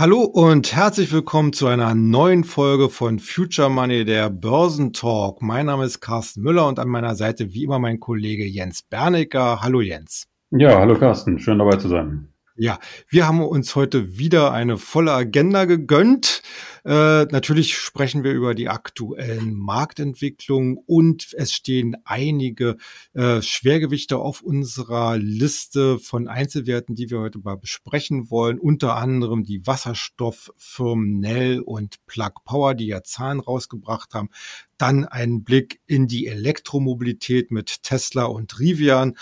Hallo und herzlich willkommen zu einer neuen Folge von Future Money, der Börsentalk. Mein Name ist Carsten Müller und an meiner Seite wie immer mein Kollege Jens Bernecker. Hallo Jens. Ja, hallo Carsten, schön dabei zu sein. Ja, wir haben uns heute wieder eine volle Agenda gegönnt. Äh, natürlich sprechen wir über die aktuellen Marktentwicklungen und es stehen einige äh, Schwergewichte auf unserer Liste von Einzelwerten, die wir heute mal besprechen wollen. Unter anderem die Wasserstofffirmen Nell und Plug Power, die ja Zahlen rausgebracht haben. Dann ein Blick in die Elektromobilität mit Tesla und Rivian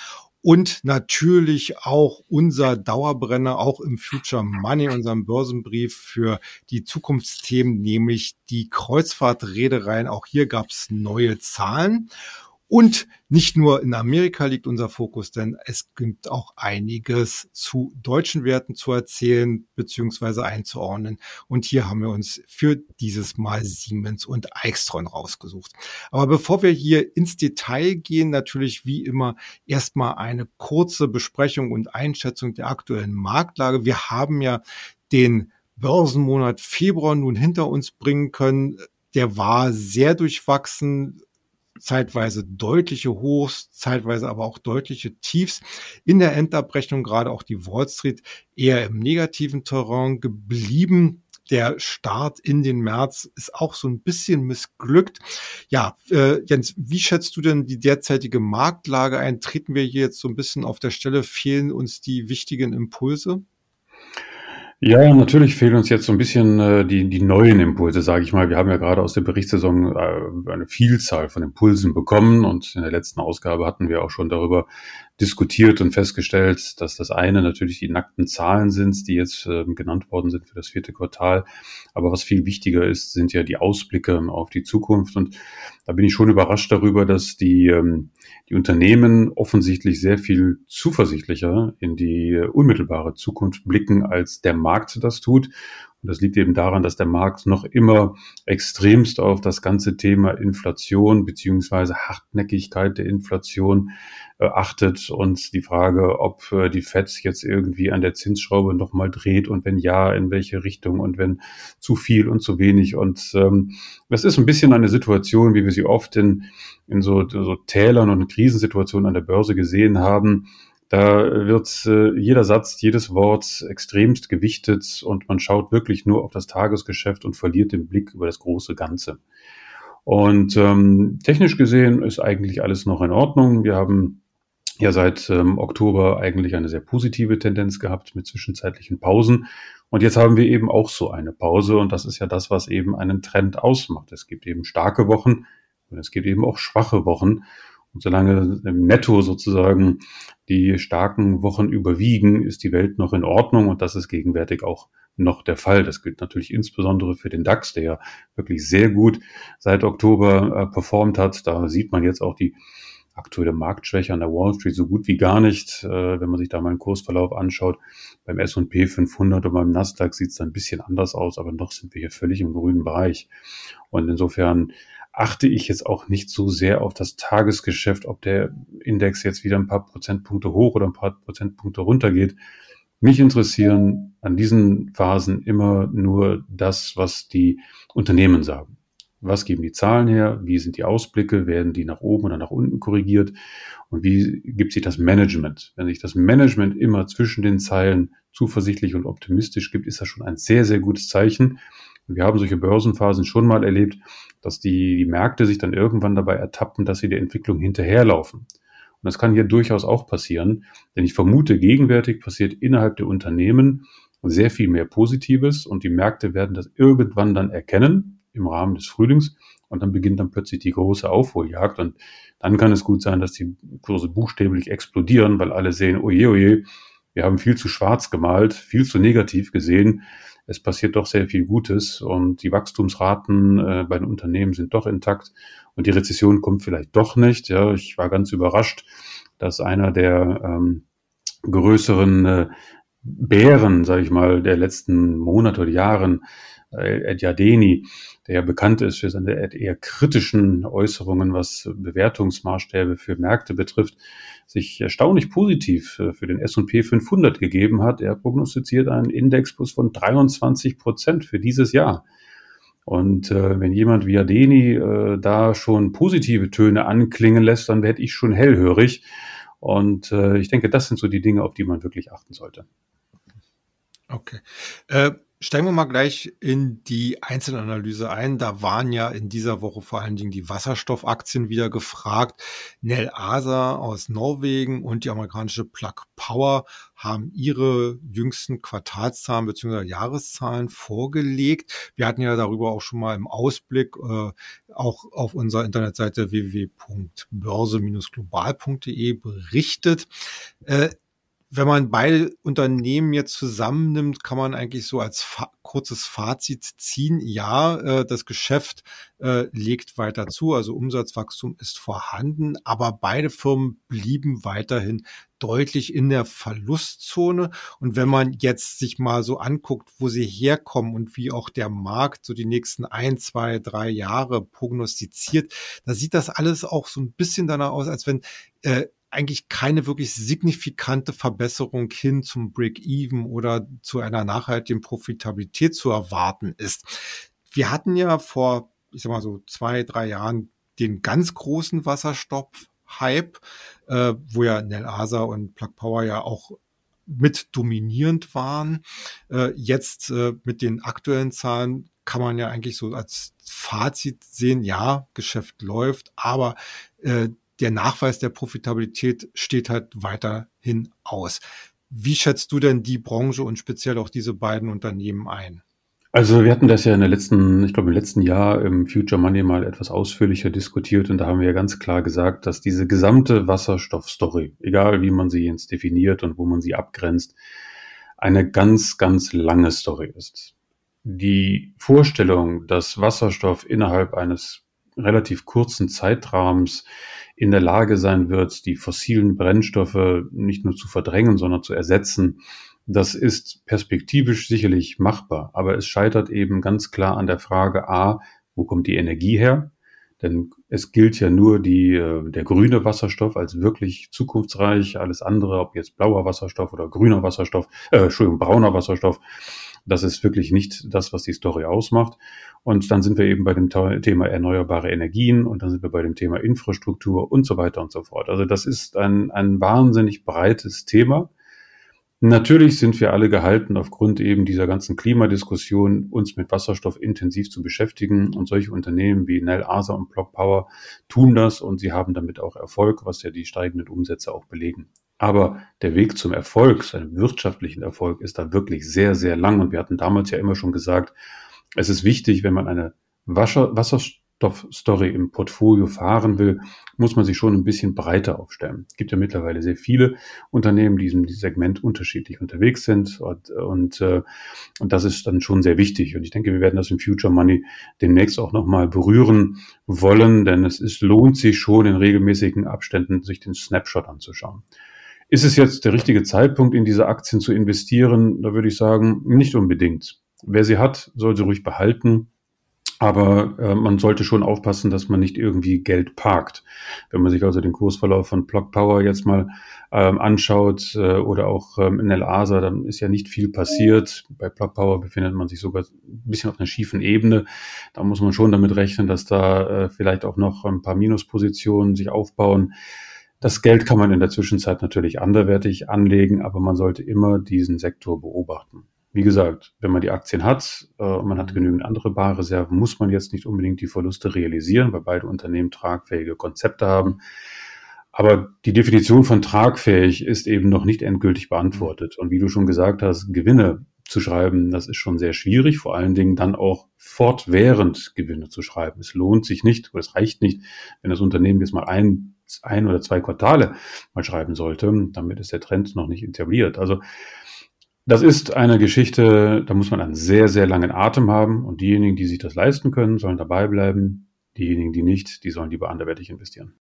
und natürlich auch unser Dauerbrenner, auch im Future Money, unserem Börsenbrief für die Zukunftsthemen, nämlich die Kreuzfahrtreedereien. Auch hier gab es neue Zahlen. Und nicht nur in Amerika liegt unser Fokus, denn es gibt auch einiges zu deutschen Werten zu erzählen bzw. einzuordnen. Und hier haben wir uns für dieses Mal Siemens und Eichstron rausgesucht. Aber bevor wir hier ins Detail gehen, natürlich wie immer erstmal eine kurze Besprechung und Einschätzung der aktuellen Marktlage. Wir haben ja den Börsenmonat Februar nun hinter uns bringen können. Der war sehr durchwachsen, zeitweise deutliche Hochs, zeitweise aber auch deutliche Tiefs. In der Endabrechnung gerade auch die Wall Street eher im negativen Terrain geblieben. Der Start in den März ist auch so ein bisschen missglückt. Ja, äh, Jens, wie schätzt du denn die derzeitige Marktlage ein? Treten wir hier jetzt so ein bisschen auf der Stelle? Fehlen uns die wichtigen Impulse? Ja, natürlich fehlen uns jetzt so ein bisschen äh, die, die neuen Impulse, sage ich mal. Wir haben ja gerade aus der Berichtssaison äh, eine Vielzahl von Impulsen bekommen und in der letzten Ausgabe hatten wir auch schon darüber diskutiert und festgestellt, dass das eine natürlich die nackten Zahlen sind, die jetzt äh, genannt worden sind für das vierte Quartal. Aber was viel wichtiger ist, sind ja die Ausblicke auf die Zukunft. Und da bin ich schon überrascht darüber, dass die, ähm, die Unternehmen offensichtlich sehr viel zuversichtlicher in die unmittelbare Zukunft blicken, als der Markt das tut. Und das liegt eben daran, dass der Markt noch immer extremst auf das ganze Thema Inflation beziehungsweise Hartnäckigkeit der Inflation äh, achtet und die Frage, ob äh, die FED jetzt irgendwie an der Zinsschraube nochmal dreht und wenn ja, in welche Richtung und wenn zu viel und zu wenig. Und ähm, das ist ein bisschen eine Situation, wie wir sie oft in, in so, so Tälern und Krisensituationen an der Börse gesehen haben, da wird äh, jeder Satz, jedes Wort extremst gewichtet und man schaut wirklich nur auf das Tagesgeschäft und verliert den Blick über das große Ganze. Und ähm, technisch gesehen ist eigentlich alles noch in Ordnung. Wir haben ja seit ähm, Oktober eigentlich eine sehr positive Tendenz gehabt mit zwischenzeitlichen Pausen. Und jetzt haben wir eben auch so eine Pause und das ist ja das, was eben einen Trend ausmacht. Es gibt eben starke Wochen und es gibt eben auch schwache Wochen. Und solange im Netto sozusagen die starken Wochen überwiegen, ist die Welt noch in Ordnung und das ist gegenwärtig auch noch der Fall. Das gilt natürlich insbesondere für den DAX, der ja wirklich sehr gut seit Oktober äh, performt hat. Da sieht man jetzt auch die aktuelle Marktschwäche an der Wall Street so gut wie gar nicht. Äh, wenn man sich da mal einen Kursverlauf anschaut, beim S&P 500 und beim Nasdaq sieht es ein bisschen anders aus, aber noch sind wir hier völlig im grünen Bereich. Und insofern achte ich jetzt auch nicht so sehr auf das Tagesgeschäft, ob der Index jetzt wieder ein paar Prozentpunkte hoch oder ein paar Prozentpunkte runter geht. Mich interessieren an diesen Phasen immer nur das, was die Unternehmen sagen. Was geben die Zahlen her? Wie sind die Ausblicke? Werden die nach oben oder nach unten korrigiert? Und wie gibt sich das Management? Wenn sich das Management immer zwischen den Zeilen zuversichtlich und optimistisch gibt, ist das schon ein sehr, sehr gutes Zeichen. Wir haben solche Börsenphasen schon mal erlebt, dass die, die Märkte sich dann irgendwann dabei ertappen, dass sie der Entwicklung hinterherlaufen. Und das kann hier durchaus auch passieren, denn ich vermute, gegenwärtig passiert innerhalb der Unternehmen sehr viel mehr Positives und die Märkte werden das irgendwann dann erkennen im Rahmen des Frühlings und dann beginnt dann plötzlich die große Aufholjagd und dann kann es gut sein, dass die Kurse buchstäblich explodieren, weil alle sehen, oje, oje, wir haben viel zu schwarz gemalt, viel zu negativ gesehen es passiert doch sehr viel Gutes und die Wachstumsraten äh, bei den Unternehmen sind doch intakt und die Rezession kommt vielleicht doch nicht. Ja, ich war ganz überrascht, dass einer der ähm, größeren äh, Bären, sage ich mal, der letzten Monate oder Jahren, Ed Yardeni, der ja bekannt ist für seine eher kritischen Äußerungen, was Bewertungsmaßstäbe für Märkte betrifft, sich erstaunlich positiv äh, für den S&P 500 gegeben hat. Er prognostiziert einen Index plus von 23 Prozent für dieses Jahr. Und äh, wenn jemand wie Adeni äh, da schon positive Töne anklingen lässt, dann werde ich schon hellhörig. Und äh, ich denke, das sind so die Dinge, auf die man wirklich achten sollte. Okay. Äh, Steigen wir mal gleich in die Einzelanalyse ein. Da waren ja in dieser Woche vor allen Dingen die Wasserstoffaktien wieder gefragt. Nel Asa aus Norwegen und die amerikanische Plug Power haben ihre jüngsten Quartalszahlen bzw. Jahreszahlen vorgelegt. Wir hatten ja darüber auch schon mal im Ausblick äh, auch auf unserer Internetseite www.börse-global.de berichtet. Äh, wenn man beide Unternehmen jetzt zusammennimmt, kann man eigentlich so als fa kurzes Fazit ziehen. Ja, äh, das Geschäft äh, legt weiter zu, also Umsatzwachstum ist vorhanden, aber beide Firmen blieben weiterhin deutlich in der Verlustzone. Und wenn man jetzt sich mal so anguckt, wo sie herkommen und wie auch der Markt so die nächsten ein, zwei, drei Jahre prognostiziert, da sieht das alles auch so ein bisschen danach aus, als wenn äh, eigentlich keine wirklich signifikante Verbesserung hin zum Break-Even oder zu einer nachhaltigen Profitabilität zu erwarten ist. Wir hatten ja vor, ich sag mal so zwei, drei Jahren den ganz großen Wasserstoff-Hype, äh, wo ja Nel Asa und Plug Power ja auch mit dominierend waren. Äh, jetzt äh, mit den aktuellen Zahlen kann man ja eigentlich so als Fazit sehen, ja, Geschäft läuft, aber äh, der Nachweis der Profitabilität steht halt weiterhin aus. Wie schätzt du denn die Branche und speziell auch diese beiden Unternehmen ein? Also wir hatten das ja in der letzten, ich glaube im letzten Jahr im Future Money mal etwas ausführlicher diskutiert und da haben wir ja ganz klar gesagt, dass diese gesamte Wasserstoffstory, egal wie man sie jetzt definiert und wo man sie abgrenzt, eine ganz, ganz lange Story ist. Die Vorstellung, dass Wasserstoff innerhalb eines relativ kurzen Zeitrahmens in der Lage sein wird, die fossilen Brennstoffe nicht nur zu verdrängen, sondern zu ersetzen. Das ist perspektivisch sicherlich machbar, aber es scheitert eben ganz klar an der Frage A, wo kommt die Energie her? Denn es gilt ja nur die, äh, der grüne Wasserstoff als wirklich zukunftsreich. Alles andere, ob jetzt blauer Wasserstoff oder grüner Wasserstoff, äh, Entschuldigung, brauner Wasserstoff, das ist wirklich nicht das, was die Story ausmacht. Und dann sind wir eben bei dem Thema erneuerbare Energien und dann sind wir bei dem Thema Infrastruktur und so weiter und so fort. Also das ist ein, ein wahnsinnig breites Thema. Natürlich sind wir alle gehalten, aufgrund eben dieser ganzen Klimadiskussion uns mit Wasserstoff intensiv zu beschäftigen. Und solche Unternehmen wie Nel Asa und Block Power tun das und sie haben damit auch Erfolg, was ja die steigenden Umsätze auch belegen. Aber der Weg zum Erfolg, seinem wirtschaftlichen Erfolg, ist da wirklich sehr, sehr lang. Und wir hatten damals ja immer schon gesagt, es ist wichtig, wenn man eine Wasser, Wasserstoffstory im Portfolio fahren will, muss man sich schon ein bisschen breiter aufstellen. Es gibt ja mittlerweile sehr viele Unternehmen, die in diesem Segment unterschiedlich unterwegs sind und, und, äh, und das ist dann schon sehr wichtig. Und ich denke, wir werden das im Future Money demnächst auch nochmal berühren wollen, denn es ist, lohnt sich schon in regelmäßigen Abständen, sich den Snapshot anzuschauen. Ist es jetzt der richtige Zeitpunkt, in diese Aktien zu investieren? Da würde ich sagen, nicht unbedingt. Wer sie hat, soll sie ruhig behalten. Aber äh, man sollte schon aufpassen, dass man nicht irgendwie Geld parkt. Wenn man sich also den Kursverlauf von Plug Power jetzt mal ähm, anschaut äh, oder auch ähm, in Asa, dann ist ja nicht viel passiert. Bei Plug Power befindet man sich sogar ein bisschen auf einer schiefen Ebene. Da muss man schon damit rechnen, dass da äh, vielleicht auch noch ein paar Minuspositionen sich aufbauen. Das Geld kann man in der Zwischenzeit natürlich anderwertig anlegen, aber man sollte immer diesen Sektor beobachten. Wie gesagt, wenn man die Aktien hat äh, und man hat mhm. genügend andere Barreserven, muss man jetzt nicht unbedingt die Verluste realisieren, weil beide Unternehmen tragfähige Konzepte haben. Aber die Definition von tragfähig ist eben noch nicht endgültig beantwortet. Und wie du schon gesagt hast, Gewinne zu schreiben, das ist schon sehr schwierig, vor allen Dingen dann auch fortwährend Gewinne zu schreiben. Es lohnt sich nicht, oder es reicht nicht, wenn das Unternehmen jetzt mal ein, ein oder zwei Quartale mal schreiben sollte. Damit ist der Trend noch nicht etabliert. Also das ist eine Geschichte, da muss man einen sehr, sehr langen Atem haben und diejenigen, die sich das leisten können, sollen dabei bleiben. Diejenigen, die nicht, die sollen lieber anderweitig investieren.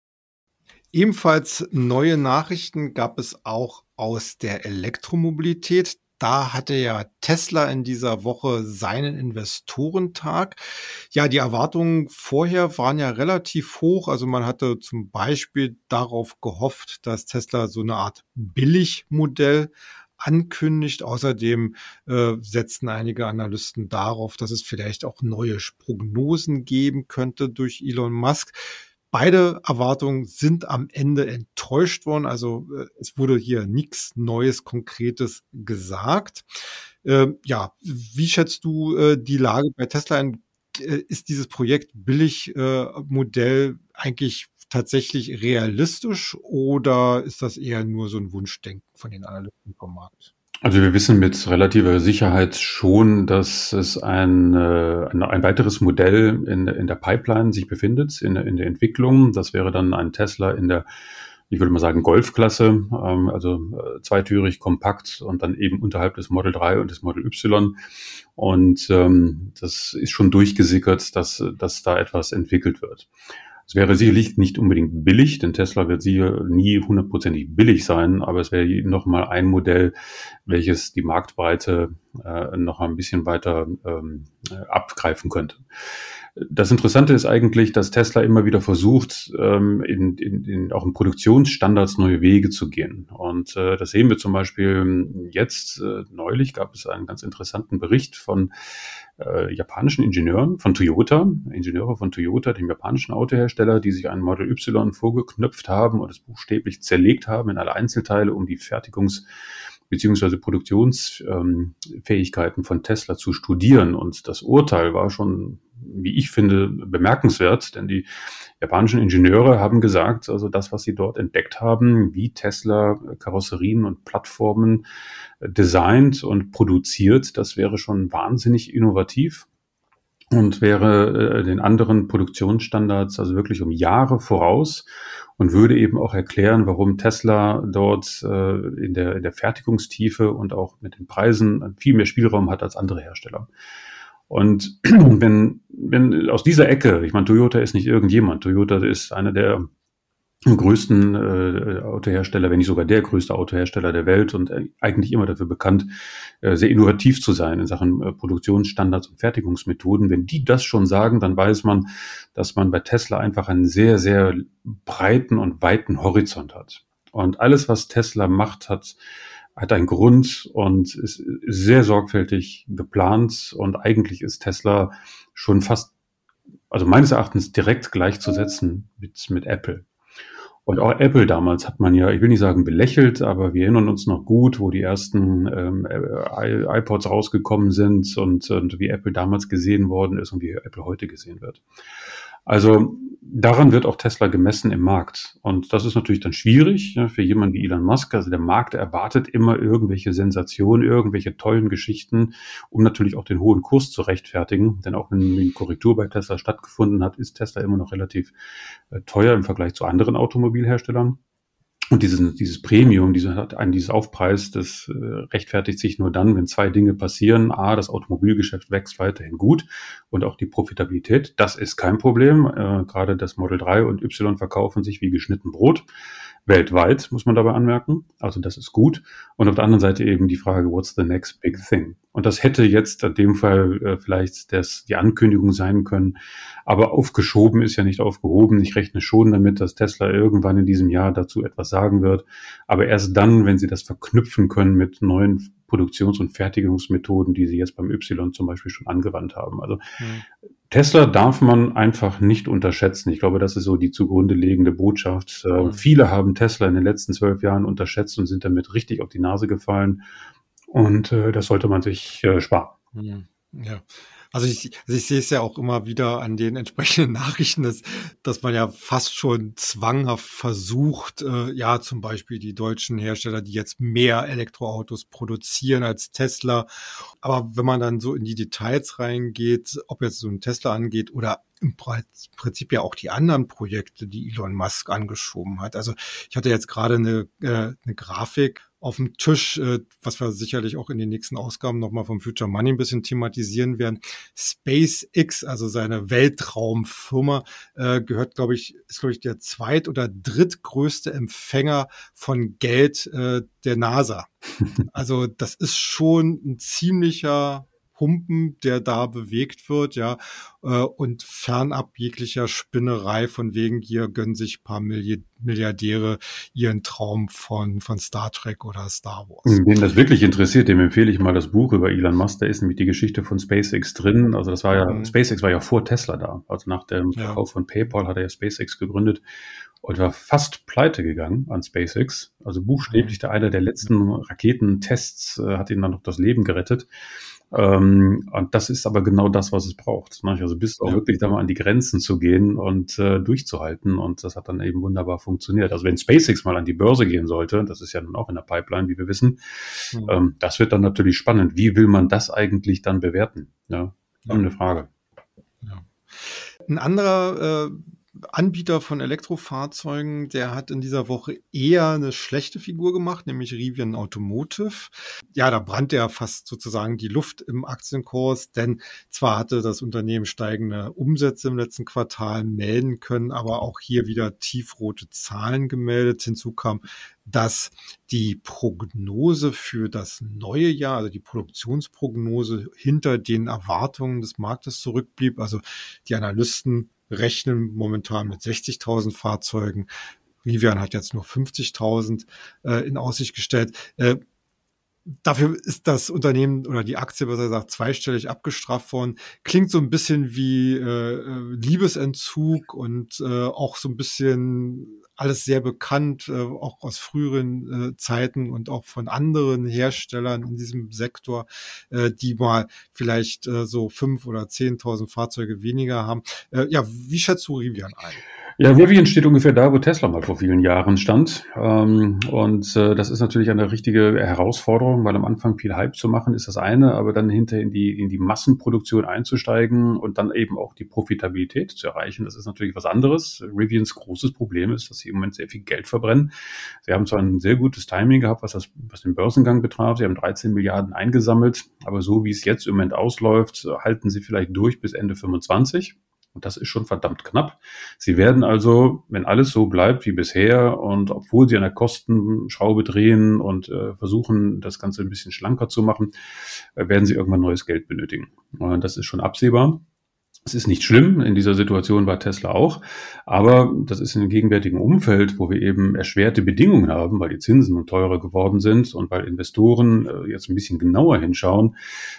Ebenfalls neue Nachrichten gab es auch aus der Elektromobilität. Da hatte ja Tesla in dieser Woche seinen Investorentag. Ja, die Erwartungen vorher waren ja relativ hoch. Also man hatte zum Beispiel darauf gehofft, dass Tesla so eine Art Billigmodell ankündigt. Außerdem äh, setzen einige Analysten darauf, dass es vielleicht auch neue Prognosen geben könnte durch Elon Musk. Beide Erwartungen sind am Ende enttäuscht worden. Also äh, es wurde hier nichts Neues, Konkretes gesagt. Äh, ja, wie schätzt du äh, die Lage bei Tesla ein? Äh, ist dieses Projekt Billigmodell äh, eigentlich tatsächlich realistisch oder ist das eher nur so ein Wunschdenken von den Analysten vom Markt? Also wir wissen mit relativer Sicherheit schon, dass es ein, äh, ein, ein weiteres Modell in, in der Pipeline sich befindet, in, in der Entwicklung. Das wäre dann ein Tesla in der, ich würde mal sagen, Golfklasse, ähm, also äh, zweitürig, kompakt und dann eben unterhalb des Model 3 und des Model Y. Und ähm, das ist schon durchgesickert, dass, dass da etwas entwickelt wird. Es wäre sicherlich nicht unbedingt billig, denn Tesla wird sicher nie hundertprozentig billig sein, aber es wäre nochmal ein Modell, welches die Marktbreite äh, noch ein bisschen weiter ähm, abgreifen könnte. Das Interessante ist eigentlich, dass Tesla immer wieder versucht, ähm, in, in, in, auch in Produktionsstandards neue Wege zu gehen. Und äh, das sehen wir zum Beispiel jetzt. Äh, neulich gab es einen ganz interessanten Bericht von äh, japanischen Ingenieuren von Toyota, Ingenieure von Toyota, dem japanischen Autohersteller, die sich ein Model Y vorgeknüpft haben und es buchstäblich zerlegt haben in alle Einzelteile, um die Fertigungs- beziehungsweise Produktionsfähigkeiten von Tesla zu studieren. Und das Urteil war schon, wie ich finde, bemerkenswert, denn die japanischen Ingenieure haben gesagt, also das, was sie dort entdeckt haben, wie Tesla Karosserien und Plattformen designt und produziert, das wäre schon wahnsinnig innovativ und wäre äh, den anderen Produktionsstandards also wirklich um Jahre voraus und würde eben auch erklären, warum Tesla dort äh, in, der, in der Fertigungstiefe und auch mit den Preisen viel mehr Spielraum hat als andere Hersteller. Und wenn, wenn aus dieser Ecke, ich meine, Toyota ist nicht irgendjemand, Toyota ist einer der größten äh, Autohersteller, wenn nicht sogar der größte Autohersteller der Welt und äh, eigentlich immer dafür bekannt, äh, sehr innovativ zu sein in Sachen äh, Produktionsstandards und Fertigungsmethoden. Wenn die das schon sagen, dann weiß man, dass man bei Tesla einfach einen sehr, sehr breiten und weiten Horizont hat. Und alles, was Tesla macht, hat hat einen Grund und ist sehr sorgfältig geplant und eigentlich ist Tesla schon fast, also meines Erachtens direkt gleichzusetzen mit, mit Apple. Und auch Apple damals hat man ja, ich will nicht sagen belächelt, aber wir erinnern uns noch gut, wo die ersten ähm, iPods rausgekommen sind und, und wie Apple damals gesehen worden ist und wie Apple heute gesehen wird. Also daran wird auch Tesla gemessen im Markt. Und das ist natürlich dann schwierig ja, für jemanden wie Elon Musk. Also der Markt erwartet immer irgendwelche Sensationen, irgendwelche tollen Geschichten, um natürlich auch den hohen Kurs zu rechtfertigen. Denn auch wenn die Korrektur bei Tesla stattgefunden hat, ist Tesla immer noch relativ äh, teuer im Vergleich zu anderen Automobilherstellern. Und dieses, dieses Premium, diese, ein, dieses Aufpreis, das äh, rechtfertigt sich nur dann, wenn zwei Dinge passieren. A, das Automobilgeschäft wächst weiterhin gut und auch die Profitabilität. Das ist kein Problem. Äh, gerade das Model 3 und Y verkaufen sich wie geschnitten Brot weltweit, muss man dabei anmerken. Also das ist gut. Und auf der anderen Seite eben die Frage, what's the next big thing? Und das hätte jetzt in dem Fall äh, vielleicht das, die Ankündigung sein können. Aber aufgeschoben ist ja nicht aufgehoben. Ich rechne schon damit, dass Tesla irgendwann in diesem Jahr dazu etwas sagen wird. Aber erst dann, wenn sie das verknüpfen können mit neuen Produktions- und Fertigungsmethoden, die sie jetzt beim Y zum Beispiel schon angewandt haben. Also mhm. Tesla darf man einfach nicht unterschätzen. Ich glaube, das ist so die zugrunde liegende Botschaft. Mhm. viele haben Tesla in den letzten zwölf Jahren unterschätzt und sind damit richtig auf die Nase gefallen. Und äh, das sollte man sich äh, sparen. Ja. Also ich, also ich sehe es ja auch immer wieder an den entsprechenden Nachrichten, dass, dass man ja fast schon zwanghaft versucht, äh, ja zum Beispiel die deutschen Hersteller, die jetzt mehr Elektroautos produzieren als Tesla. Aber wenn man dann so in die Details reingeht, ob jetzt so ein Tesla angeht oder im Prinzip ja auch die anderen Projekte, die Elon Musk angeschoben hat. Also ich hatte jetzt gerade eine, äh, eine Grafik auf dem Tisch, äh, was wir sicherlich auch in den nächsten Ausgaben nochmal vom Future Money ein bisschen thematisieren werden. SpaceX, also seine Weltraumfirma, äh, gehört, glaube ich, ist, glaube ich, der zweit- oder drittgrößte Empfänger von Geld äh, der NASA. Also das ist schon ein ziemlicher Humpen, der da bewegt wird, ja, äh, und fernab jeglicher Spinnerei von wegen hier gönnen sich paar Milliardäre ihren Traum von, von Star Trek oder Star Wars. Wen das wirklich interessiert, dem empfehle ich mal das Buch über Elon Musk, da ist nämlich die Geschichte von SpaceX drin. Also das war ja, mhm. SpaceX war ja vor Tesla da. Also nach dem Verkauf ja. von PayPal hat er ja SpaceX gegründet und war fast pleite gegangen an SpaceX. Also buchstäblich mhm. der einer der letzten Raketentests äh, hat ihn dann noch das Leben gerettet. Ähm, und das ist aber genau das, was es braucht. Ne? Also bis auch ja. wirklich da mal an die Grenzen zu gehen und äh, durchzuhalten. Und das hat dann eben wunderbar funktioniert. Also wenn SpaceX mal an die Börse gehen sollte, das ist ja nun auch in der Pipeline, wie wir wissen, mhm. ähm, das wird dann natürlich spannend. Wie will man das eigentlich dann bewerten? Ja, eine Frage. Ja. Ein anderer äh, Anbieter von Elektrofahrzeugen, der hat in dieser Woche eher eine schlechte Figur gemacht, nämlich Rivian Automotive. Ja, da brannte ja fast sozusagen die Luft im Aktienkurs, denn zwar hatte das Unternehmen steigende Umsätze im letzten Quartal melden können, aber auch hier wieder tiefrote Zahlen gemeldet. Hinzu kam, dass die Prognose für das neue Jahr, also die Produktionsprognose hinter den Erwartungen des Marktes zurückblieb. Also die Analysten rechnen momentan mit 60.000 Fahrzeugen. Rivian hat jetzt nur 50.000 äh, in Aussicht gestellt. Äh, dafür ist das Unternehmen oder die Aktie, was er sagt, zweistellig abgestraft worden. Klingt so ein bisschen wie äh, äh Liebesentzug und äh, auch so ein bisschen alles sehr bekannt, äh, auch aus früheren äh, Zeiten und auch von anderen Herstellern in diesem Sektor, äh, die mal vielleicht so fünf oder zehntausend Fahrzeuge weniger haben. Ja, wie schätzt du Rivian ein? Ja, Rivian steht ungefähr da, wo Tesla mal vor vielen Jahren stand. Ähm, und das ist natürlich eine richtige Herausforderung, weil am Anfang viel Hype zu machen ist das eine, aber dann hinter in die, in die Massenproduktion einzusteigen und dann eben auch die Profitabilität zu erreichen, das ist natürlich was anderes. Rivians großes Problem ist, dass sie im Moment sehr viel Geld verbrennen. Sie haben zwar ein sehr gutes Timing gehabt, was, das, was den Börsengang betraf. Sie haben 13 Milliarden eingesammelt, aber so wie es jetzt im Moment ausläuft, halten sie vielleicht durch bis Ende 25. Und das ist schon verdammt knapp. Sie werden also, wenn alles so bleibt wie bisher und obwohl sie an der Kostenschraube drehen und äh, versuchen, das Ganze ein bisschen schlanker zu machen, äh, werden sie irgendwann neues Geld benötigen. Und das ist schon absehbar. Es ist nicht schlimm, in dieser Situation war Tesla auch, aber das ist in dem gegenwärtigen Umfeld, wo wir eben erschwerte Bedingungen haben, weil die Zinsen teurer geworden sind und weil Investoren äh, jetzt ein bisschen genauer hinschauen,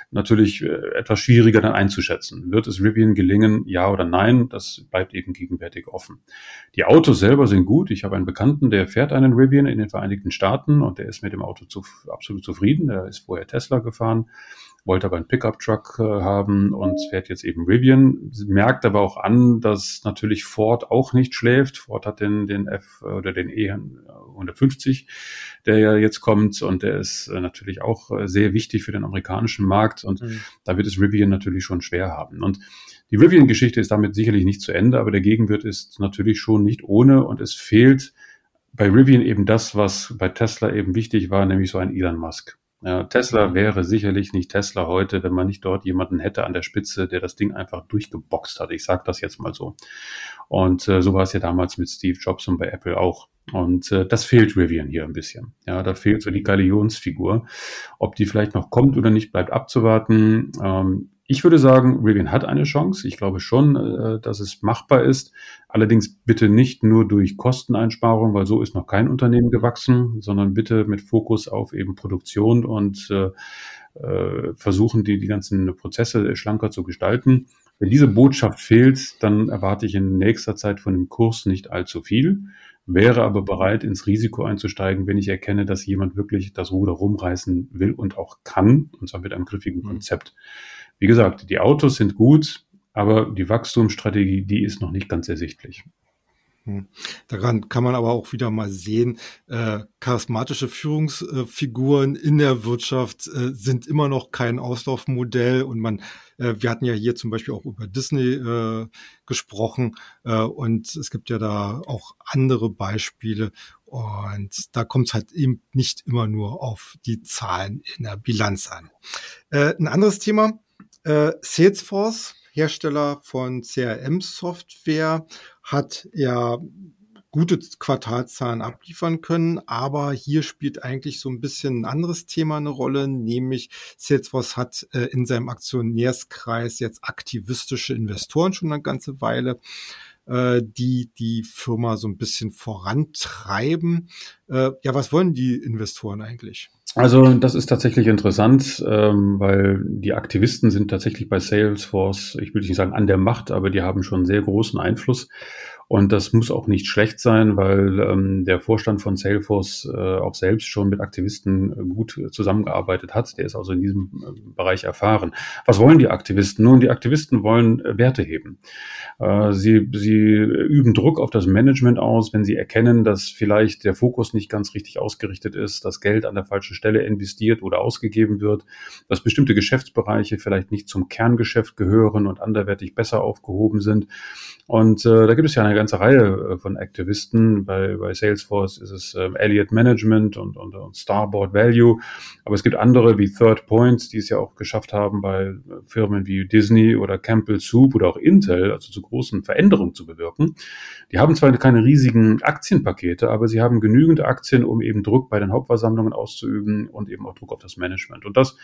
natürlich äh, etwas schwieriger dann einzuschätzen. Wird es Rivian gelingen, ja oder nein? Das bleibt eben gegenwärtig offen. Die Autos selber sind gut. Ich habe einen Bekannten, der fährt einen Rivian in den Vereinigten Staaten und der ist mit dem Auto zu, absolut zufrieden. Der ist vorher Tesla gefahren wollte aber einen Pickup-Truck äh, haben und fährt jetzt eben Rivian. Merkt aber auch an, dass natürlich Ford auch nicht schläft. Ford hat den, den F oder den E 150, der ja jetzt kommt und der ist äh, natürlich auch äh, sehr wichtig für den amerikanischen Markt und mhm. da wird es Rivian natürlich schon schwer haben. Und die Rivian-Geschichte ist damit sicherlich nicht zu Ende, aber der Gegenwirt ist natürlich schon nicht ohne und es fehlt bei Rivian eben das, was bei Tesla eben wichtig war, nämlich so ein Elon Musk. Ja, Tesla wäre sicherlich nicht Tesla heute, wenn man nicht dort jemanden hätte an der Spitze, der das Ding einfach durchgeboxt hat. Ich sage das jetzt mal so. Und äh, so war es ja damals mit Steve Jobs und bei Apple auch. Und äh, das fehlt Rivian hier ein bisschen. Ja, da fehlt so die Galionsfigur. Ob die vielleicht noch kommt oder nicht, bleibt abzuwarten. Ähm, ich würde sagen, Rivian hat eine Chance. Ich glaube schon, äh, dass es machbar ist. Allerdings bitte nicht nur durch Kosteneinsparung, weil so ist noch kein Unternehmen gewachsen, sondern bitte mit Fokus auf eben Produktion und äh, äh, versuchen, die, die ganzen Prozesse schlanker zu gestalten. Wenn diese Botschaft fehlt, dann erwarte ich in nächster Zeit von dem Kurs nicht allzu viel, wäre aber bereit, ins Risiko einzusteigen, wenn ich erkenne, dass jemand wirklich das Ruder rumreißen will und auch kann, und zwar mit einem griffigen mhm. Wie gesagt, die Autos sind gut, aber die Wachstumsstrategie, die ist noch nicht ganz ersichtlich. Hm. Daran kann man aber auch wieder mal sehen, äh, charismatische Führungsfiguren in der Wirtschaft äh, sind immer noch kein Auslaufmodell und man, äh, wir hatten ja hier zum Beispiel auch über Disney äh, gesprochen äh, und es gibt ja da auch andere Beispiele Und da kommt es halt eben nicht immer nur auf die Zahlen in der Bilanz an. Äh, ein anderes Thema, äh, Salesforce, Hersteller von CRM-Software, hat ja gute Quartalzahlen abliefern können. Aber hier spielt eigentlich so ein bisschen ein anderes Thema eine Rolle, nämlich Salesforce hat äh, in seinem Aktionärskreis jetzt aktivistische Investoren schon eine ganze Weile äh, die die Firma so ein bisschen vorantreiben. Äh, ja, was wollen die Investoren eigentlich? Also das ist tatsächlich interessant, ähm, weil die Aktivisten sind tatsächlich bei Salesforce, ich will nicht sagen an der Macht, aber die haben schon sehr großen Einfluss. Und das muss auch nicht schlecht sein, weil ähm, der Vorstand von Salesforce äh, auch selbst schon mit Aktivisten äh, gut zusammengearbeitet hat. Der ist also in diesem äh, Bereich erfahren. Was wollen die Aktivisten? Nun, die Aktivisten wollen äh, Werte heben. Äh, sie, sie üben Druck auf das Management aus, wenn sie erkennen, dass vielleicht der Fokus nicht ganz richtig ausgerichtet ist, dass Geld an der falschen Stelle investiert oder ausgegeben wird, dass bestimmte Geschäftsbereiche vielleicht nicht zum Kerngeschäft gehören und anderwertig besser aufgehoben sind. Und da gibt es ja eine ganze Reihe äh, von Aktivisten. Bei, bei Salesforce ist es ähm, Elliott Management und, und, und Starboard Value. Aber es gibt andere wie Third Points, die es ja auch geschafft haben, bei äh, Firmen wie Disney oder Campbell Soup oder auch Intel, also zu großen Veränderungen zu bewirken. Die haben zwar keine riesigen Aktienpakete, aber sie haben genügend Aktien, um eben Druck bei den Hauptversammlungen auszuüben und eben auch Druck auf das Management. Und das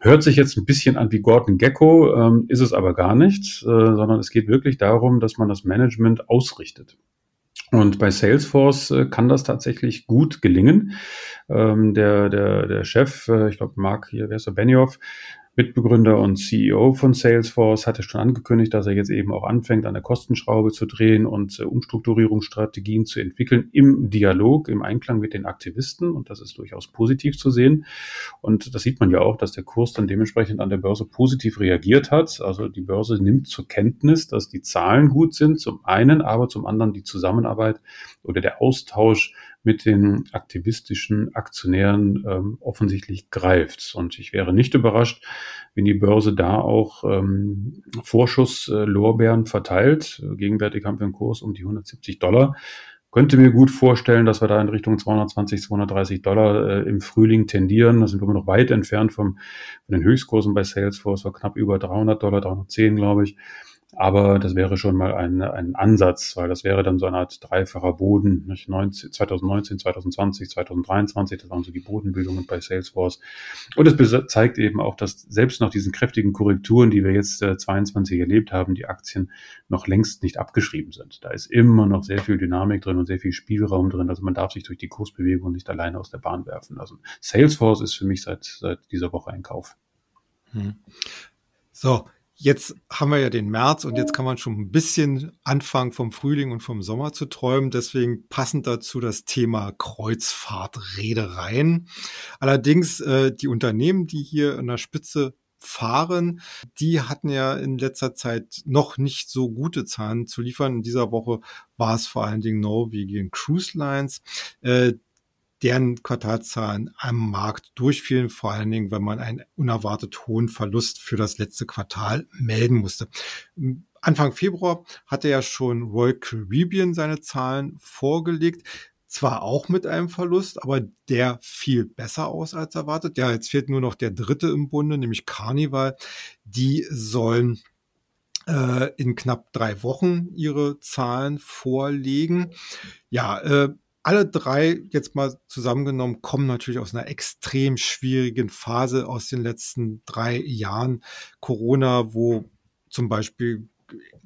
Hört sich jetzt ein bisschen an wie Gordon Gecko, ähm, ist es aber gar nicht, äh, sondern es geht wirklich darum, dass man das Management ausrichtet. Und bei Salesforce äh, kann das tatsächlich gut gelingen. Ähm, der, der, der Chef, äh, ich glaube, Mark hier, wer ist der, Benioff, Mitbegründer und CEO von Salesforce hatte schon angekündigt, dass er jetzt eben auch anfängt, an der Kostenschraube zu drehen und äh, Umstrukturierungsstrategien zu entwickeln im Dialog, im Einklang mit den Aktivisten. Und das ist durchaus positiv zu sehen. Und das sieht man ja auch, dass der Kurs dann dementsprechend an der Börse positiv reagiert hat. Also die Börse nimmt zur Kenntnis, dass die Zahlen gut sind, zum einen, aber zum anderen die Zusammenarbeit oder der Austausch mit den aktivistischen Aktionären ähm, offensichtlich greift. Und ich wäre nicht überrascht, wenn die Börse da auch ähm, Vorschusslorbeeren äh, verteilt. Gegenwärtig haben wir einen Kurs um die 170 Dollar. Könnte mir gut vorstellen, dass wir da in Richtung 220, 230 Dollar äh, im Frühling tendieren. Da sind wir noch weit entfernt vom, von den Höchstkursen bei Salesforce, war knapp über 300 Dollar, 310 glaube ich. Aber das wäre schon mal ein, ein Ansatz, weil das wäre dann so eine Art dreifacher Boden. Nicht? 19, 2019, 2020, 2023, das waren so die Bodenbildungen bei Salesforce. Und es zeigt eben auch, dass selbst nach diesen kräftigen Korrekturen, die wir jetzt äh, 22 erlebt haben, die Aktien noch längst nicht abgeschrieben sind. Da ist immer noch sehr viel Dynamik drin und sehr viel Spielraum drin. Also man darf sich durch die Kursbewegung nicht alleine aus der Bahn werfen. Also Salesforce ist für mich seit, seit dieser Woche ein Kauf. Hm. So, Jetzt haben wir ja den März und jetzt kann man schon ein bisschen anfangen vom Frühling und vom Sommer zu träumen. Deswegen passend dazu das Thema Kreuzfahrtreedereien. Allerdings äh, die Unternehmen, die hier an der Spitze fahren, die hatten ja in letzter Zeit noch nicht so gute Zahlen zu liefern. In dieser Woche war es vor allen Dingen Norwegian Cruise Lines. Äh, deren Quartalzahlen am Markt durchfielen, vor allen Dingen, wenn man einen unerwartet hohen Verlust für das letzte Quartal melden musste. Anfang Februar hatte ja schon Royal Caribbean seine Zahlen vorgelegt. Zwar auch mit einem Verlust, aber der fiel besser aus als erwartet. Ja, jetzt fehlt nur noch der dritte im Bunde, nämlich Carnival. Die sollen äh, in knapp drei Wochen ihre Zahlen vorlegen. Ja, äh, alle drei jetzt mal zusammengenommen kommen natürlich aus einer extrem schwierigen Phase aus den letzten drei Jahren Corona, wo zum Beispiel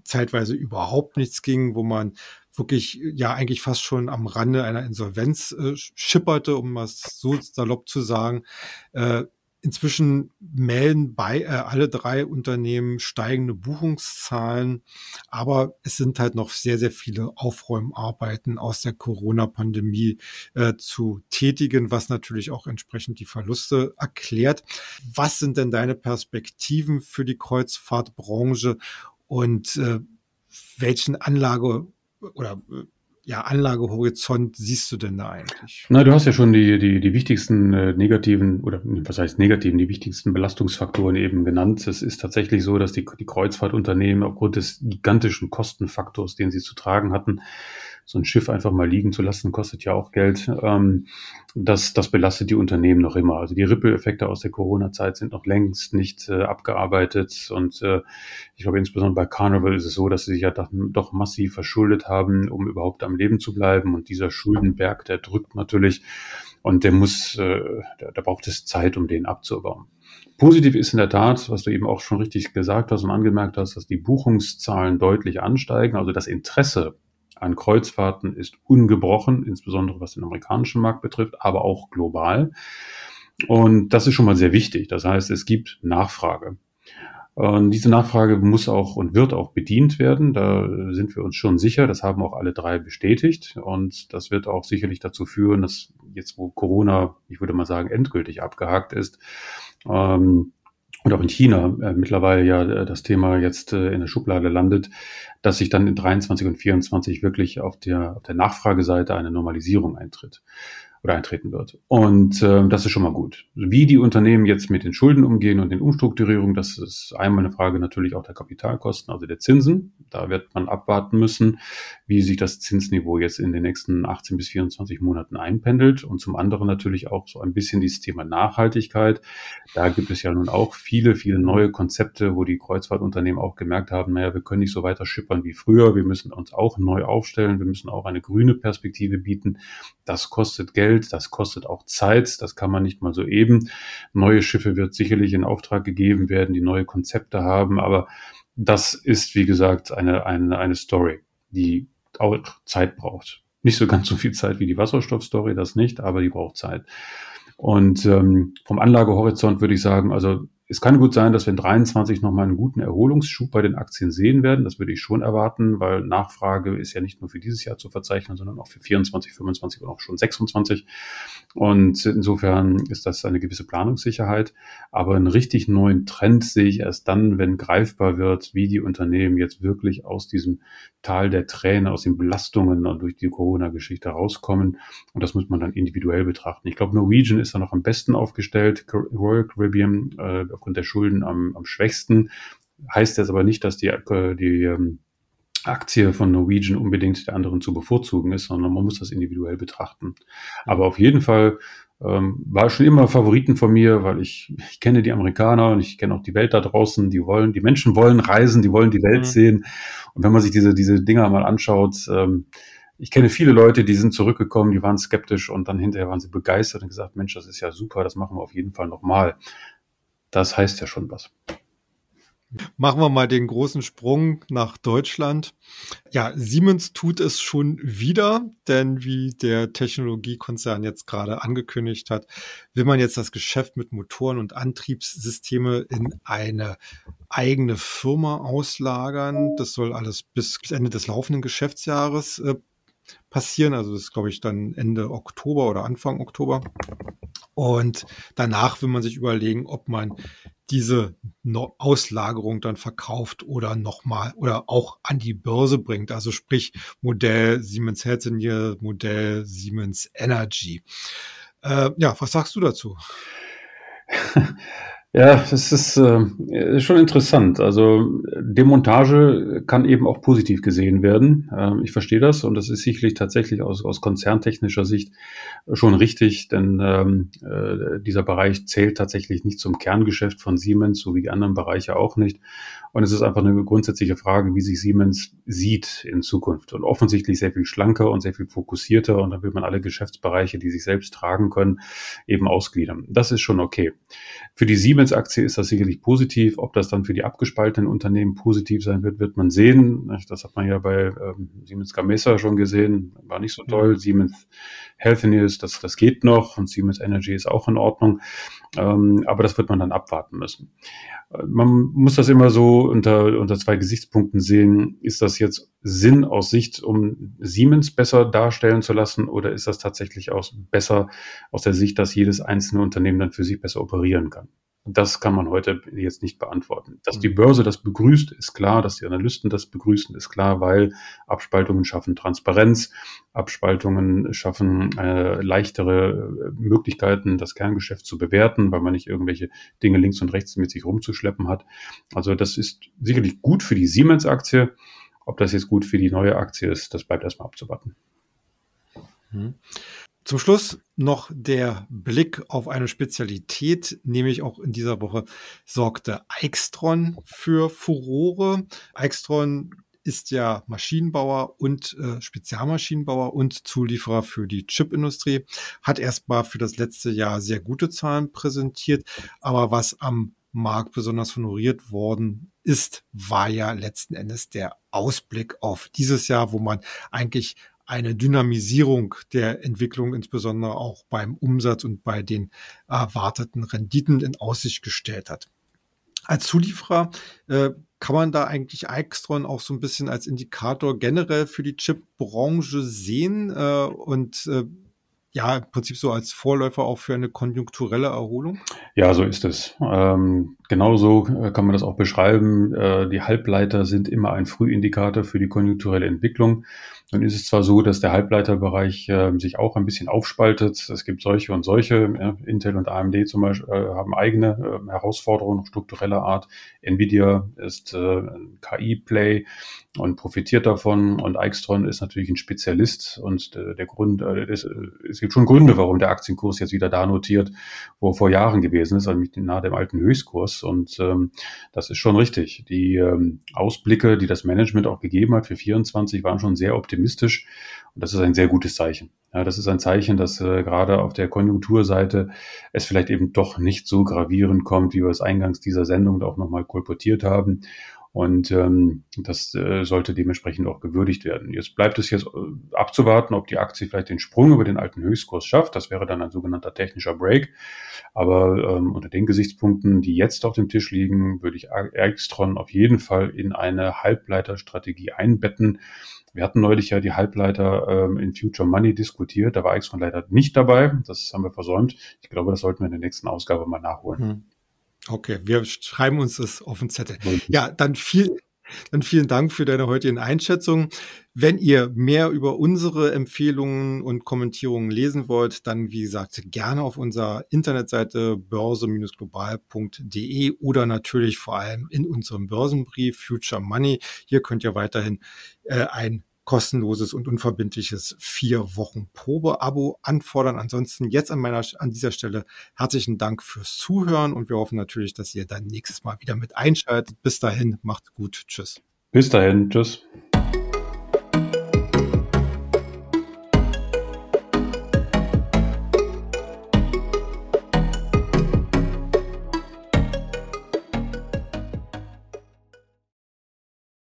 zeitweise überhaupt nichts ging, wo man wirklich ja eigentlich fast schon am Rande einer Insolvenz äh, schipperte, um was so salopp zu sagen. Äh, Inzwischen melden bei äh, alle drei Unternehmen steigende Buchungszahlen, aber es sind halt noch sehr, sehr viele Aufräumarbeiten aus der Corona-Pandemie äh, zu tätigen, was natürlich auch entsprechend die Verluste erklärt. Was sind denn deine Perspektiven für die Kreuzfahrtbranche und äh, welchen Anlage oder äh, ja, Anlagehorizont siehst du denn da eigentlich? Na, du hast ja schon die, die, die wichtigsten äh, negativen oder was heißt negativen, die wichtigsten Belastungsfaktoren eben genannt. Es ist tatsächlich so, dass die, die Kreuzfahrtunternehmen aufgrund des gigantischen Kostenfaktors, den sie zu tragen hatten, so ein Schiff einfach mal liegen zu lassen, kostet ja auch Geld. Ähm, das, das belastet die Unternehmen noch immer. Also die Ripple-Effekte aus der Corona-Zeit sind noch längst nicht äh, abgearbeitet. Und äh, ich glaube, insbesondere bei Carnival ist es so, dass sie sich ja doch, doch massiv verschuldet haben, um überhaupt am Leben zu bleiben. Und dieser Schuldenberg, der drückt natürlich und der muss, äh, da, da braucht es Zeit, um den abzubauen. Positiv ist in der Tat, was du eben auch schon richtig gesagt hast und angemerkt hast, dass die Buchungszahlen deutlich ansteigen. Also das Interesse an Kreuzfahrten ist ungebrochen, insbesondere was den amerikanischen Markt betrifft, aber auch global. Und das ist schon mal sehr wichtig. Das heißt, es gibt Nachfrage. Und diese Nachfrage muss auch und wird auch bedient werden. Da sind wir uns schon sicher. Das haben auch alle drei bestätigt. Und das wird auch sicherlich dazu führen, dass jetzt, wo Corona, ich würde mal sagen, endgültig abgehakt ist, ähm, und auch in China äh, mittlerweile ja äh, das Thema jetzt äh, in der Schublade landet, dass sich dann in 23 und 24 wirklich auf der, auf der Nachfrageseite eine Normalisierung eintritt oder eintreten wird. Und äh, das ist schon mal gut. Wie die Unternehmen jetzt mit den Schulden umgehen und den Umstrukturierungen, das ist einmal eine Frage natürlich auch der Kapitalkosten, also der Zinsen. Da wird man abwarten müssen, wie sich das Zinsniveau jetzt in den nächsten 18 bis 24 Monaten einpendelt. Und zum anderen natürlich auch so ein bisschen dieses Thema Nachhaltigkeit. Da gibt es ja nun auch viele, viele neue Konzepte, wo die Kreuzfahrtunternehmen auch gemerkt haben, naja, wir können nicht so weiter schippern wie früher. Wir müssen uns auch neu aufstellen. Wir müssen auch eine grüne Perspektive bieten. Das kostet Geld. Geld, das kostet auch Zeit, das kann man nicht mal so eben. Neue Schiffe wird sicherlich in Auftrag gegeben werden, die neue Konzepte haben, aber das ist, wie gesagt, eine, eine, eine Story, die auch Zeit braucht. Nicht so ganz so viel Zeit wie die Wasserstoffstory, das nicht, aber die braucht Zeit. Und ähm, vom Anlagehorizont würde ich sagen, also es kann gut sein, dass wir in 23 nochmal einen guten Erholungsschub bei den Aktien sehen werden. Das würde ich schon erwarten, weil Nachfrage ist ja nicht nur für dieses Jahr zu verzeichnen, sondern auch für 24, 25 und auch schon 26. Und insofern ist das eine gewisse Planungssicherheit. Aber einen richtig neuen Trend sehe ich erst dann, wenn greifbar wird, wie die Unternehmen jetzt wirklich aus diesem Tal der Tränen, aus den Belastungen durch die Corona-Geschichte rauskommen. Und das muss man dann individuell betrachten. Ich glaube, Norwegian ist da noch am besten aufgestellt, Royal Caribbean äh, aufgrund der Schulden am, am schwächsten. Heißt jetzt aber nicht, dass die, äh, die ähm, Aktie von Norwegian unbedingt der anderen zu bevorzugen ist, sondern man muss das individuell betrachten. Aber auf jeden Fall ähm, war schon immer Favoriten von mir, weil ich, ich kenne die Amerikaner und ich kenne auch die Welt da draußen. Die wollen, die Menschen wollen reisen, die wollen die Welt mhm. sehen. Und wenn man sich diese, diese Dinger mal anschaut, ähm, ich kenne viele Leute, die sind zurückgekommen, die waren skeptisch und dann hinterher waren sie begeistert und gesagt, Mensch, das ist ja super, das machen wir auf jeden Fall nochmal. Das heißt ja schon was. Machen wir mal den großen Sprung nach Deutschland. Ja, Siemens tut es schon wieder, denn wie der Technologiekonzern jetzt gerade angekündigt hat, will man jetzt das Geschäft mit Motoren und Antriebssysteme in eine eigene Firma auslagern. Das soll alles bis Ende des laufenden Geschäftsjahres äh, passieren. Also das ist, glaube ich, dann Ende Oktober oder Anfang Oktober. Und danach will man sich überlegen, ob man diese Auslagerung dann verkauft oder nochmal oder auch an die Börse bringt. Also sprich Modell Siemens Healthineer, Modell Siemens Energy. Äh, ja, was sagst du dazu? Ja, das ist, äh, schon interessant. Also Demontage kann eben auch positiv gesehen werden. Ähm, ich verstehe das und das ist sicherlich tatsächlich aus, aus konzerntechnischer Sicht schon richtig, denn ähm, äh, dieser Bereich zählt tatsächlich nicht zum Kerngeschäft von Siemens, so wie die anderen Bereiche auch nicht. Und es ist einfach eine grundsätzliche Frage, wie sich Siemens sieht in Zukunft. Und offensichtlich sehr viel schlanker und sehr viel fokussierter. Und da will man alle Geschäftsbereiche, die sich selbst tragen können, eben ausgliedern. Das ist schon okay. Für die Siemens-Aktie ist das sicherlich positiv. Ob das dann für die abgespaltenen Unternehmen positiv sein wird, wird man sehen. Das hat man ja bei ähm, Siemens Gamesa schon gesehen. War nicht so toll. Siemens Healthineers, das, das geht noch. Und Siemens Energy ist auch in Ordnung. Ähm, aber das wird man dann abwarten müssen. Man muss das immer so unter, unter zwei Gesichtspunkten sehen. Ist das jetzt Sinn aus Sicht, um Siemens besser darstellen zu lassen, oder ist das tatsächlich auch besser aus der Sicht, dass jedes einzelne Unternehmen dann für sich besser operieren kann? Das kann man heute jetzt nicht beantworten. Dass die mhm. Börse das begrüßt, ist klar. Dass die Analysten das begrüßen, ist klar, weil Abspaltungen schaffen Transparenz, Abspaltungen schaffen äh, leichtere äh, Möglichkeiten, das Kerngeschäft zu bewerten, weil man nicht irgendwelche Dinge links und rechts mit sich rumzuschleppen hat. Also das ist sicherlich gut für die Siemens-Aktie. Ob das jetzt gut für die neue Aktie ist, das bleibt erstmal abzuwarten. Mhm. Zum Schluss noch der Blick auf eine Spezialität, nämlich auch in dieser Woche sorgte Eichstron für Furore. Eichstron ist ja Maschinenbauer und äh, Spezialmaschinenbauer und Zulieferer für die Chipindustrie, hat erstmal für das letzte Jahr sehr gute Zahlen präsentiert, aber was am Markt besonders honoriert worden ist, war ja letzten Endes der Ausblick auf dieses Jahr, wo man eigentlich eine Dynamisierung der Entwicklung, insbesondere auch beim Umsatz und bei den erwarteten Renditen in Aussicht gestellt hat. Als Zulieferer äh, kann man da eigentlich Eichstron auch so ein bisschen als Indikator generell für die Chipbranche sehen äh, und äh, ja, im Prinzip so als Vorläufer auch für eine konjunkturelle Erholung? Ja, so ist es. Ähm, genauso äh, kann man das auch beschreiben. Äh, die Halbleiter sind immer ein Frühindikator für die konjunkturelle Entwicklung. Nun ist es zwar so, dass der Halbleiterbereich äh, sich auch ein bisschen aufspaltet. Es gibt solche und solche. Intel und AMD zum Beispiel äh, haben eigene äh, Herausforderungen struktureller Art. Nvidia ist ein KI-Play und profitiert davon. Und Eichstron ist natürlich ein Spezialist. Und der Grund, es gibt schon Gründe, warum der Aktienkurs jetzt wieder da notiert, wo er vor Jahren gewesen ist, nämlich nahe dem alten Höchstkurs. Und ähm, das ist schon richtig. Die ähm, Ausblicke, die das Management auch gegeben hat für 24, waren schon sehr optimistisch. Und das ist ein sehr gutes Zeichen. Ja, das ist ein Zeichen, dass äh, gerade auf der Konjunkturseite es vielleicht eben doch nicht so gravierend kommt, wie wir es eingangs dieser Sendung auch nochmal kolportiert haben. Und ähm, das äh, sollte dementsprechend auch gewürdigt werden. Jetzt bleibt es jetzt äh, abzuwarten, ob die Aktie vielleicht den Sprung über den alten Höchstkurs schafft. Das wäre dann ein sogenannter technischer Break. Aber ähm, unter den Gesichtspunkten, die jetzt auf dem Tisch liegen, würde ich Extron auf jeden Fall in eine Halbleiterstrategie einbetten. Wir hatten neulich ja die Halbleiter ähm, in Future Money diskutiert. Da war Exxon leider nicht dabei. Das haben wir versäumt. Ich glaube, das sollten wir in der nächsten Ausgabe mal nachholen. Hm. Okay, wir schreiben uns das auf den Zettel. Ja, dann viel, dann vielen Dank für deine heutigen Einschätzungen. Wenn ihr mehr über unsere Empfehlungen und Kommentierungen lesen wollt, dann wie gesagt gerne auf unserer Internetseite börse-global.de oder natürlich vor allem in unserem Börsenbrief Future Money. Hier könnt ihr weiterhin äh, ein kostenloses und unverbindliches vier Wochen Probe-Abo anfordern. Ansonsten jetzt an meiner, an dieser Stelle herzlichen Dank fürs Zuhören und wir hoffen natürlich, dass ihr dann nächstes Mal wieder mit einschaltet. Bis dahin, macht's gut. Tschüss. Bis dahin. Tschüss.